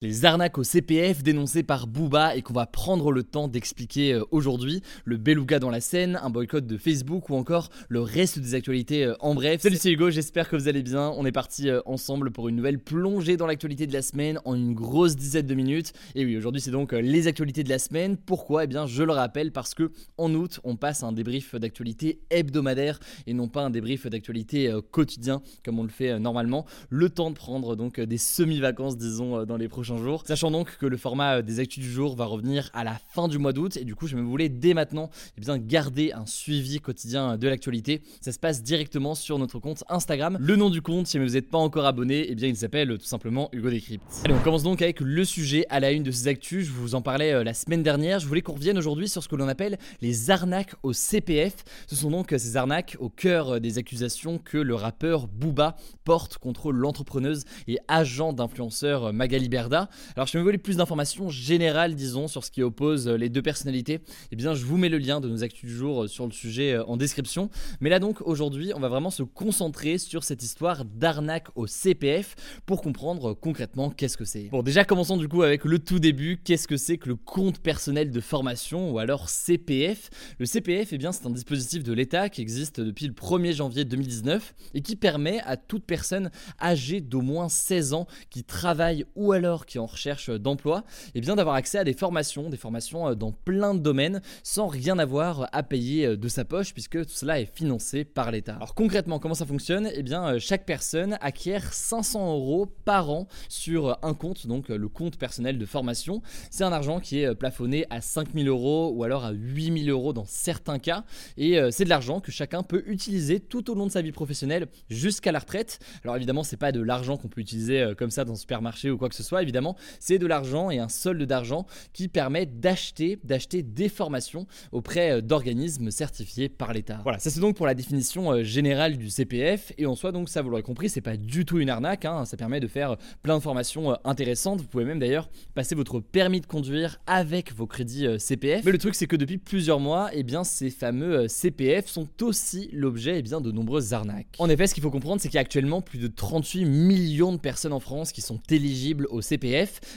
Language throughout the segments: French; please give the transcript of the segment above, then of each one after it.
Les arnaques au CPF dénoncées par Booba et qu'on va prendre le temps d'expliquer euh, aujourd'hui, le beluga dans la scène, un boycott de Facebook ou encore le reste des actualités euh, en bref. Salut c'est Hugo, j'espère que vous allez bien. On est parti euh, ensemble pour une nouvelle plongée dans l'actualité de la semaine en une grosse dizaine de minutes. Et oui, aujourd'hui c'est donc les actualités de la semaine. Pourquoi? Eh bien je le rappelle parce que en août on passe un débrief d'actualité hebdomadaire et non pas un débrief d'actualité quotidien comme on le fait normalement. Le temps de prendre donc des semi-vacances disons dans les prochains Sachant donc que le format euh, des actus du jour va revenir à la fin du mois d'août et du coup je me voulais dès maintenant eh bien, garder un suivi quotidien de l'actualité. Ça se passe directement sur notre compte Instagram. Le nom du compte, si vous n'êtes pas encore abonné, eh bien il s'appelle tout simplement Hugo Décrypte. Allez, on commence donc avec le sujet à la une de ces actus. Je vous en parlais euh, la semaine dernière. Je voulais qu'on revienne aujourd'hui sur ce que l'on appelle les arnaques au CPF. Ce sont donc ces arnaques au cœur euh, des accusations que le rappeur Booba porte contre l'entrepreneuse et agent d'influenceur Magali Berda. Alors, je me voulais plus d'informations générales, disons, sur ce qui oppose euh, les deux personnalités. Eh bien, je vous mets le lien de nos actus du jour euh, sur le sujet euh, en description. Mais là, donc, aujourd'hui, on va vraiment se concentrer sur cette histoire d'arnaque au CPF pour comprendre concrètement qu'est-ce que c'est. Bon, déjà, commençons du coup avec le tout début. Qu'est-ce que c'est que le compte personnel de formation ou alors CPF Le CPF, eh bien, c'est un dispositif de l'État qui existe depuis le 1er janvier 2019 et qui permet à toute personne âgée d'au moins 16 ans qui travaille ou alors qui est en recherche d'emploi, et eh bien d'avoir accès à des formations, des formations euh, dans plein de domaines, sans rien avoir à payer euh, de sa poche, puisque tout cela est financé par l'État. Alors concrètement, comment ça fonctionne? Eh bien euh, chaque personne acquiert 500 euros par an sur un compte, donc le compte personnel de formation. C'est un argent qui est plafonné à 5000 euros ou alors à 8000 euros dans certains cas, et c'est de l'argent que chacun peut utiliser tout au long de sa vie professionnelle jusqu'à la retraite. Alors évidemment, c'est pas de l'argent qu'on peut utiliser comme ça dans un supermarché ou quoi que ce soit, évidemment c'est de l'argent et un solde d'argent qui permet d'acheter, d'acheter des formations auprès euh, d'organismes certifiés par l'État. Voilà, ça c'est donc pour la définition euh, générale du CPF. Et en soi, donc ça vous l'aurez compris, c'est pas du tout une arnaque. Hein. ça permet de faire plein de formations euh, intéressantes. Vous pouvez même d'ailleurs passer votre permis de conduire avec vos crédits CPF. Mais le truc c'est que depuis plusieurs mois, et eh bien ces fameux CPF sont aussi l'objet et eh bien de nombreuses arnaques. En effet, ce qu'il faut comprendre, c'est qu'il y a actuellement plus de 38 millions de personnes en France qui sont éligibles au CPF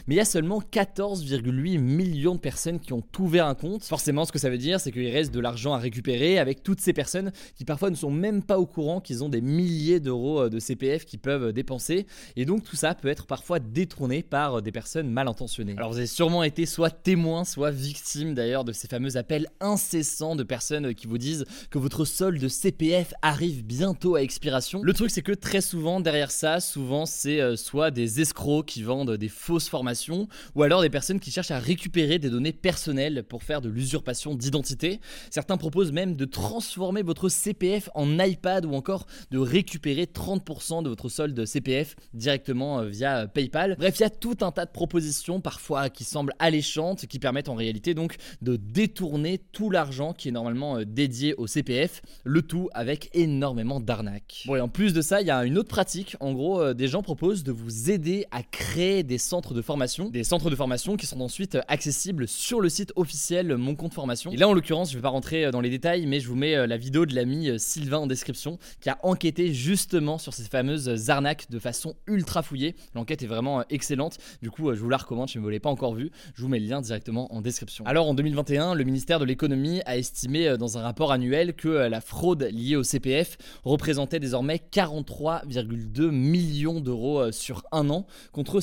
mais il y a seulement 14,8 millions de personnes qui ont ouvert un compte. Forcément, ce que ça veut dire, c'est qu'il reste de l'argent à récupérer avec toutes ces personnes qui parfois ne sont même pas au courant qu'ils ont des milliers d'euros euh, de CPF qu'ils peuvent dépenser. Et donc tout ça peut être parfois détourné par euh, des personnes mal intentionnées. Alors vous avez sûrement été soit témoin, soit victime d'ailleurs de ces fameux appels incessants de personnes qui vous disent que votre solde CPF arrive bientôt à expiration. Le truc c'est que très souvent derrière ça, souvent c'est euh, soit des escrocs qui vendent des fausses formations, ou alors des personnes qui cherchent à récupérer des données personnelles pour faire de l'usurpation d'identité. Certains proposent même de transformer votre CPF en iPad ou encore de récupérer 30% de votre solde CPF directement euh, via PayPal. Bref, il y a tout un tas de propositions parfois qui semblent alléchantes, qui permettent en réalité donc de détourner tout l'argent qui est normalement euh, dédié au CPF, le tout avec énormément d'arnaques. Bon et en plus de ça, il y a une autre pratique, en gros euh, des gens proposent de vous aider à créer des centres de formation, des centres de formation qui sont ensuite accessibles sur le site officiel Mon Compte Formation. Et là, en l'occurrence, je vais pas rentrer euh, dans les détails, mais je vous mets euh, la vidéo de l'ami euh, Sylvain en description qui a enquêté justement sur ces fameuses arnaques de façon ultra fouillée. L'enquête est vraiment excellente. Du coup, je vous la recommande si vous ne l'avez pas encore vue. Je vous mets le lien directement en description. Alors, en 2021, le ministère de l'économie a estimé dans un rapport annuel que la fraude liée au CPF représentait désormais 43,2 millions d'euros sur un an contre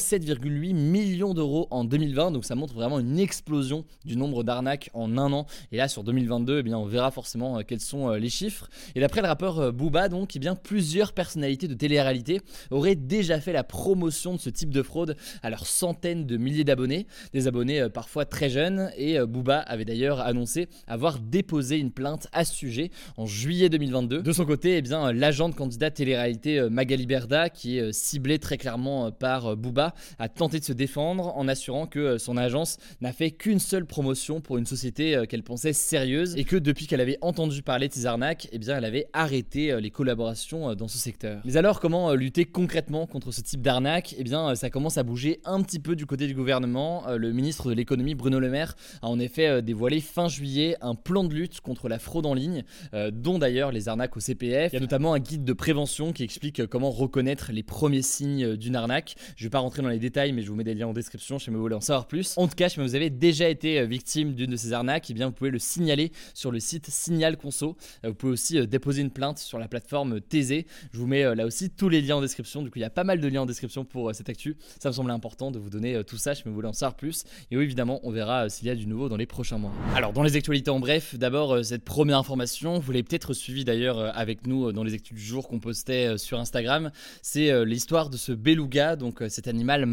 7,8 millions d'euros en 2020. Donc ça montre vraiment une explosion du nombre d'arnaques en un an. Et là, sur 2022, eh bien, on verra forcément euh, quels sont euh, les chiffres. Et d'après le rappeur euh, Booba, donc, eh bien, plusieurs personnalités de télé-réalité auraient déjà fait la promotion de ce type de fraude à leurs centaines de milliers d'abonnés, des abonnés parfois très jeunes. Et Booba avait d'ailleurs annoncé avoir déposé une plainte à ce sujet en juillet 2022. De son côté, eh bien, l'agent de candidat télé-réalité Magali Berda, qui est ciblé très clairement par Booba, a tenté de se défendre en assurant que son agence n'a fait qu'une seule promotion pour une société qu'elle pensait sérieuse et que depuis qu'elle avait entendu parler de ces arnaques, eh bien, elle avait arrêté les collaborations dans ce secteur. Mais alors, comment lutter concrètement contre ce type d'arnaque? Eh bien, ça commence à bouger un petit peu du côté du gouvernement. Le ministre de l'économie, Bruno Le Maire, a en effet dévoilé fin juillet un plan de lutte contre la fraude en ligne, dont d'ailleurs les arnaques au CPF. Il y a notamment un guide de prévention qui explique comment reconnaître les premiers signes d'une arnaque. Je vais pas rentrer dans les détails, mais je vous mets des liens en description si vous voulez en savoir plus. En tout cas, si vous avez déjà été victime d'une de ces arnaques, eh bien vous pouvez le signaler sur le site Signal Conso. Vous pouvez aussi déposer une plainte sur la plateforme TZ. Je vous mets là aussi tous les liens en description. Du coup, il y a pas mal de liens en description pour cette actu. Ça me semblait important de vous donner tout ça si vous voulez en savoir plus. Et oui, évidemment, on verra s'il y a du nouveau dans les prochains mois. Alors, dans les actualités en bref, d'abord cette première information, vous l'avez peut-être suivi d'ailleurs avec nous dans les actus du jour qu'on postait sur Instagram. C'est l'histoire de ce beluga, donc cet animal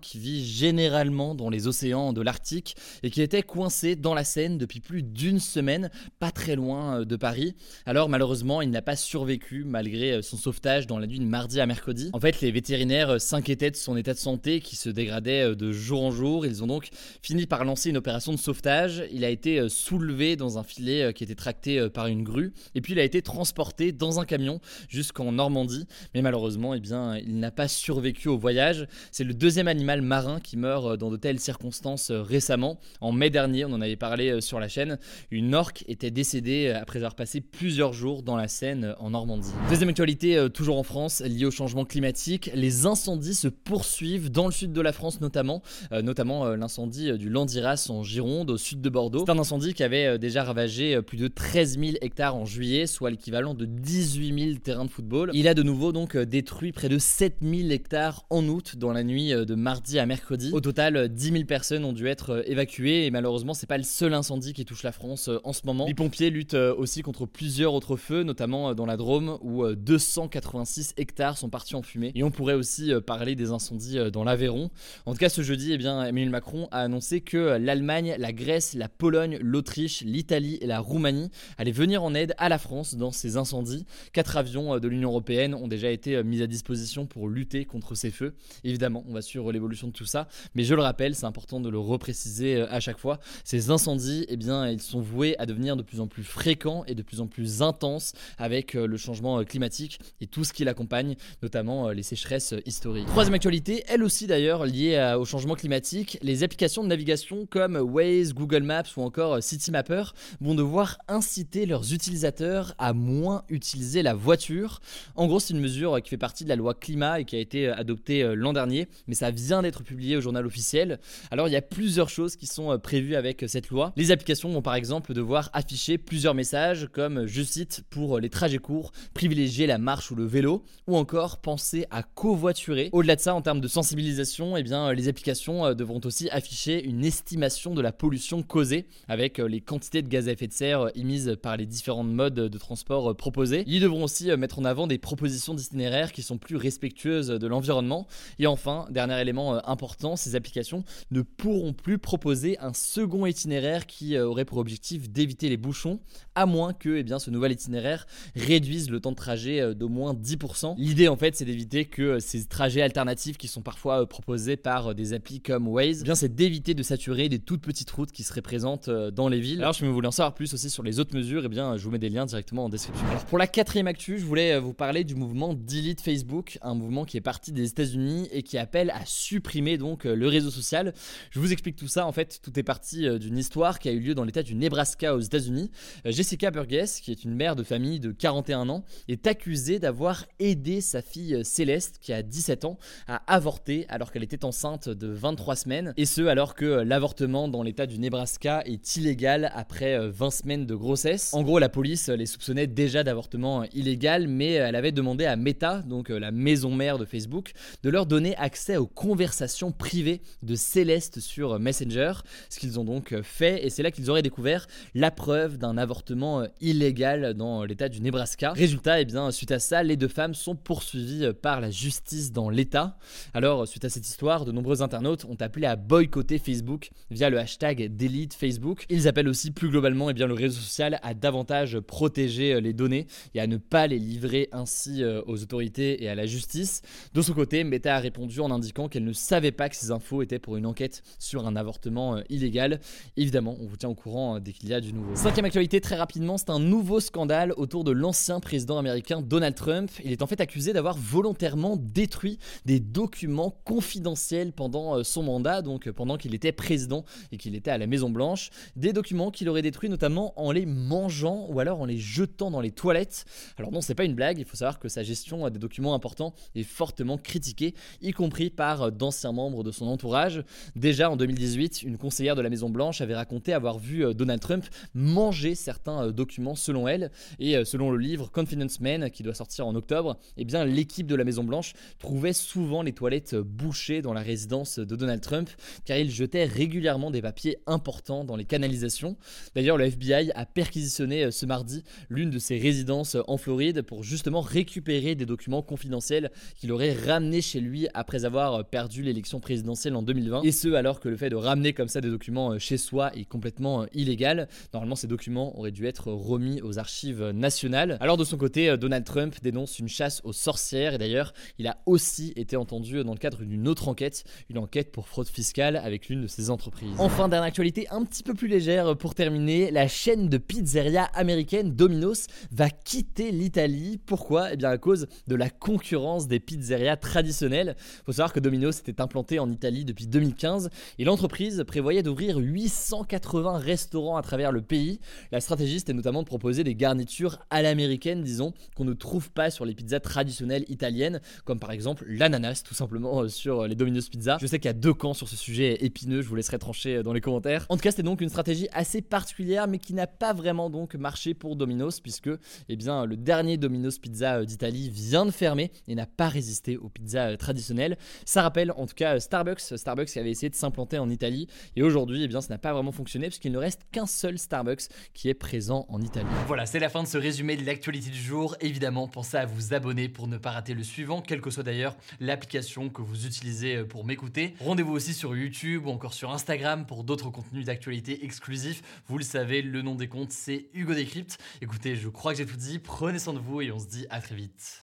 qui vit généralement dans les océans de l'Arctique et qui était coincé dans la Seine depuis plus d'une semaine, pas très loin de Paris. Alors malheureusement, il n'a pas survécu malgré son sauvetage dans la nuit de mardi à mercredi. En fait, les vétérinaires s'inquiétaient de son état de santé qui se dégradait de jour en jour. Ils ont donc fini par lancer une opération de sauvetage. Il a été soulevé dans un filet qui était tracté par une grue et puis il a été transporté dans un camion jusqu'en Normandie. Mais malheureusement, eh bien, il n'a pas survécu au voyage. C'est le deuxième animal marin qui meurt dans de telles circonstances récemment. En mai dernier, on en avait parlé sur la chaîne, une orque était décédée après avoir passé plusieurs jours dans la Seine en Normandie. Deuxième actualité, toujours en France, liée au changement climatique, les incendies se poursuivent dans le sud de la France notamment, notamment l'incendie du Landiras en Gironde, au sud de Bordeaux. C'est un incendie qui avait déjà ravagé plus de 13 000 hectares en juillet, soit l'équivalent de 18 000 terrains de football. Il a de nouveau donc détruit près de 7 000 hectares en août dans la nuit de mardi à mercredi. Au total, 10 000 personnes ont dû être évacuées et malheureusement c'est pas le seul incendie qui touche la France en ce moment. Les pompiers luttent aussi contre plusieurs autres feux, notamment dans la Drôme où 286 hectares sont partis en fumée. Et on pourrait aussi parler des incendies dans l'Aveyron. En tout cas, ce jeudi, eh bien, Emmanuel Macron a annoncé que l'Allemagne, la Grèce, la Pologne, l'Autriche, l'Italie et la Roumanie allaient venir en aide à la France dans ces incendies. Quatre avions de l'Union européenne ont déjà été mis à disposition pour lutter contre ces feux. Évidemment, on va l'évolution de tout ça, mais je le rappelle, c'est important de le repréciser à chaque fois. Ces incendies, eh bien, ils sont voués à devenir de plus en plus fréquents et de plus en plus intenses avec le changement climatique et tout ce qui l'accompagne, notamment les sécheresses historiques. Troisième actualité, elle aussi d'ailleurs liée au changement climatique, les applications de navigation comme Waze, Google Maps ou encore Citymapper vont devoir inciter leurs utilisateurs à moins utiliser la voiture. En gros, c'est une mesure qui fait partie de la loi climat et qui a été adoptée l'an dernier, mais ça vient d'être publié au journal officiel. Alors il y a plusieurs choses qui sont prévues avec cette loi. Les applications vont par exemple devoir afficher plusieurs messages comme je cite pour les trajets courts, privilégier la marche ou le vélo ou encore penser à covoiturer. Au-delà de ça, en termes de sensibilisation, eh bien, les applications devront aussi afficher une estimation de la pollution causée avec les quantités de gaz à effet de serre émises par les différents modes de transport proposés. Ils devront aussi mettre en avant des propositions d'itinéraires qui sont plus respectueuses de l'environnement. Et enfin, élément important, ces applications ne pourront plus proposer un second itinéraire qui aurait pour objectif d'éviter les bouchons, à moins que eh bien, ce nouvel itinéraire réduise le temps de trajet d'au moins 10%. L'idée en fait c'est d'éviter que ces trajets alternatifs qui sont parfois proposés par des applis comme Waze, eh bien c'est d'éviter de saturer des toutes petites routes qui seraient présentes dans les villes. Alors je me voulais en savoir plus aussi sur les autres mesures, eh bien je vous mets des liens directement en description. Pour la quatrième actu, je voulais vous parler du mouvement Delete Facebook, un mouvement qui est parti des États-Unis et qui appelle à supprimer donc le réseau social. Je vous explique tout ça. En fait, tout est parti d'une histoire qui a eu lieu dans l'état du Nebraska aux États-Unis. Jessica Burgess, qui est une mère de famille de 41 ans, est accusée d'avoir aidé sa fille Céleste, qui a 17 ans, à avorter alors qu'elle était enceinte de 23 semaines. Et ce, alors que l'avortement dans l'état du Nebraska est illégal après 20 semaines de grossesse. En gros, la police les soupçonnait déjà d'avortement illégal, mais elle avait demandé à Meta, donc la maison mère de Facebook, de leur donner accès aux conversations privées de Céleste sur Messenger, ce qu'ils ont donc fait, et c'est là qu'ils auraient découvert la preuve d'un avortement illégal dans l'état du Nebraska. Résultat, et eh bien, suite à ça, les deux femmes sont poursuivies par la justice dans l'état. Alors, suite à cette histoire, de nombreux internautes ont appelé à boycotter Facebook via le hashtag Delete Facebook. Ils appellent aussi plus globalement et eh bien, le réseau social à davantage protéger les données et à ne pas les livrer ainsi aux autorités et à la justice. De son côté, Meta a répondu en indiquant notamment qu'elle ne savait pas que ces infos étaient pour une enquête sur un avortement euh, illégal. Évidemment, on vous tient au courant euh, dès qu'il y a du nouveau. Cinquième actualité, très rapidement, c'est un nouveau scandale autour de l'ancien président américain Donald Trump. Il est en fait accusé d'avoir volontairement détruit des documents confidentiels pendant euh, son mandat, donc pendant qu'il était président et qu'il était à la Maison Blanche. Des documents qu'il aurait détruits notamment en les mangeant ou alors en les jetant dans les toilettes. Alors non, c'est pas une blague, il faut savoir que sa gestion des documents importants est fortement critiquée, y compris par d'anciens membres de son entourage. Déjà en 2018, une conseillère de la Maison Blanche avait raconté avoir vu euh, Donald Trump manger certains euh, documents selon elle. Et euh, selon le livre Confidence Man, qui doit sortir en octobre, eh bien l'équipe de la Maison Blanche trouvait souvent les toilettes bouchées dans la résidence de Donald Trump, car il jetait régulièrement des papiers importants dans les canalisations. D'ailleurs, le FBI a perquisitionné ce mardi l'une de ses résidences en Floride pour justement récupérer des documents confidentiels qu'il aurait ramenés chez lui après avoir perdu l'élection présidentielle en 2020. Et ce, alors que le fait de ramener comme ça des documents euh, chez soi est complètement euh, illégal. Normalement, ces documents auraient dû être remis aux archives nationales. Alors de son côté, euh, Donald Trump dénonce une chasse aux sorcières et d'ailleurs, il a aussi été entendu dans le cadre d'une autre enquête, une enquête pour fraude fiscale avec l'une de ses entreprises. Enfin, dernière actualité un petit peu plus légère pour terminer, la chaîne de pizzeria américaine Domino's va quitter l'Italie. Pourquoi? Eh bien à cause de la concurrence des pizzerias traditionnelles. Faut savoir que Domino's était implanté en Italie depuis 2015 et l'entreprise prévoyait d'ouvrir 880 restaurants à travers le pays. La stratégie c'était notamment de proposer des garnitures à l'américaine, disons, qu'on ne trouve pas sur les pizzas traditionnelles italiennes, comme par exemple l'ananas tout simplement euh, sur les Domino's Pizza. Je sais qu'il y a deux camps sur ce sujet épineux, je vous laisserai trancher euh, dans les commentaires. En tout cas, c'était donc une stratégie assez particulière mais qui n'a pas vraiment donc marché pour Domino's puisque eh bien, le dernier Domino's Pizza euh, d'Italie vient de fermer et n'a pas résisté aux pizzas traditionnelles. Ça rappelle en tout cas Starbucks, Starbucks qui avait essayé de s'implanter en Italie et aujourd'hui, eh bien, ça n'a pas vraiment fonctionné puisqu'il ne reste qu'un seul Starbucks qui est présent en Italie. Voilà, c'est la fin de ce résumé de l'actualité du jour. Évidemment, pensez à vous abonner pour ne pas rater le suivant, quelle que soit d'ailleurs l'application que vous utilisez euh, pour m'écouter. Rendez-vous aussi sur YouTube ou encore sur Instagram pour d'autres contenus d'actualité exclusifs. Vous le savez, le nom des comptes, c'est Hugo Décrypte. Écoutez, je crois que j'ai tout dit. Prenez soin de vous et on se dit à très vite.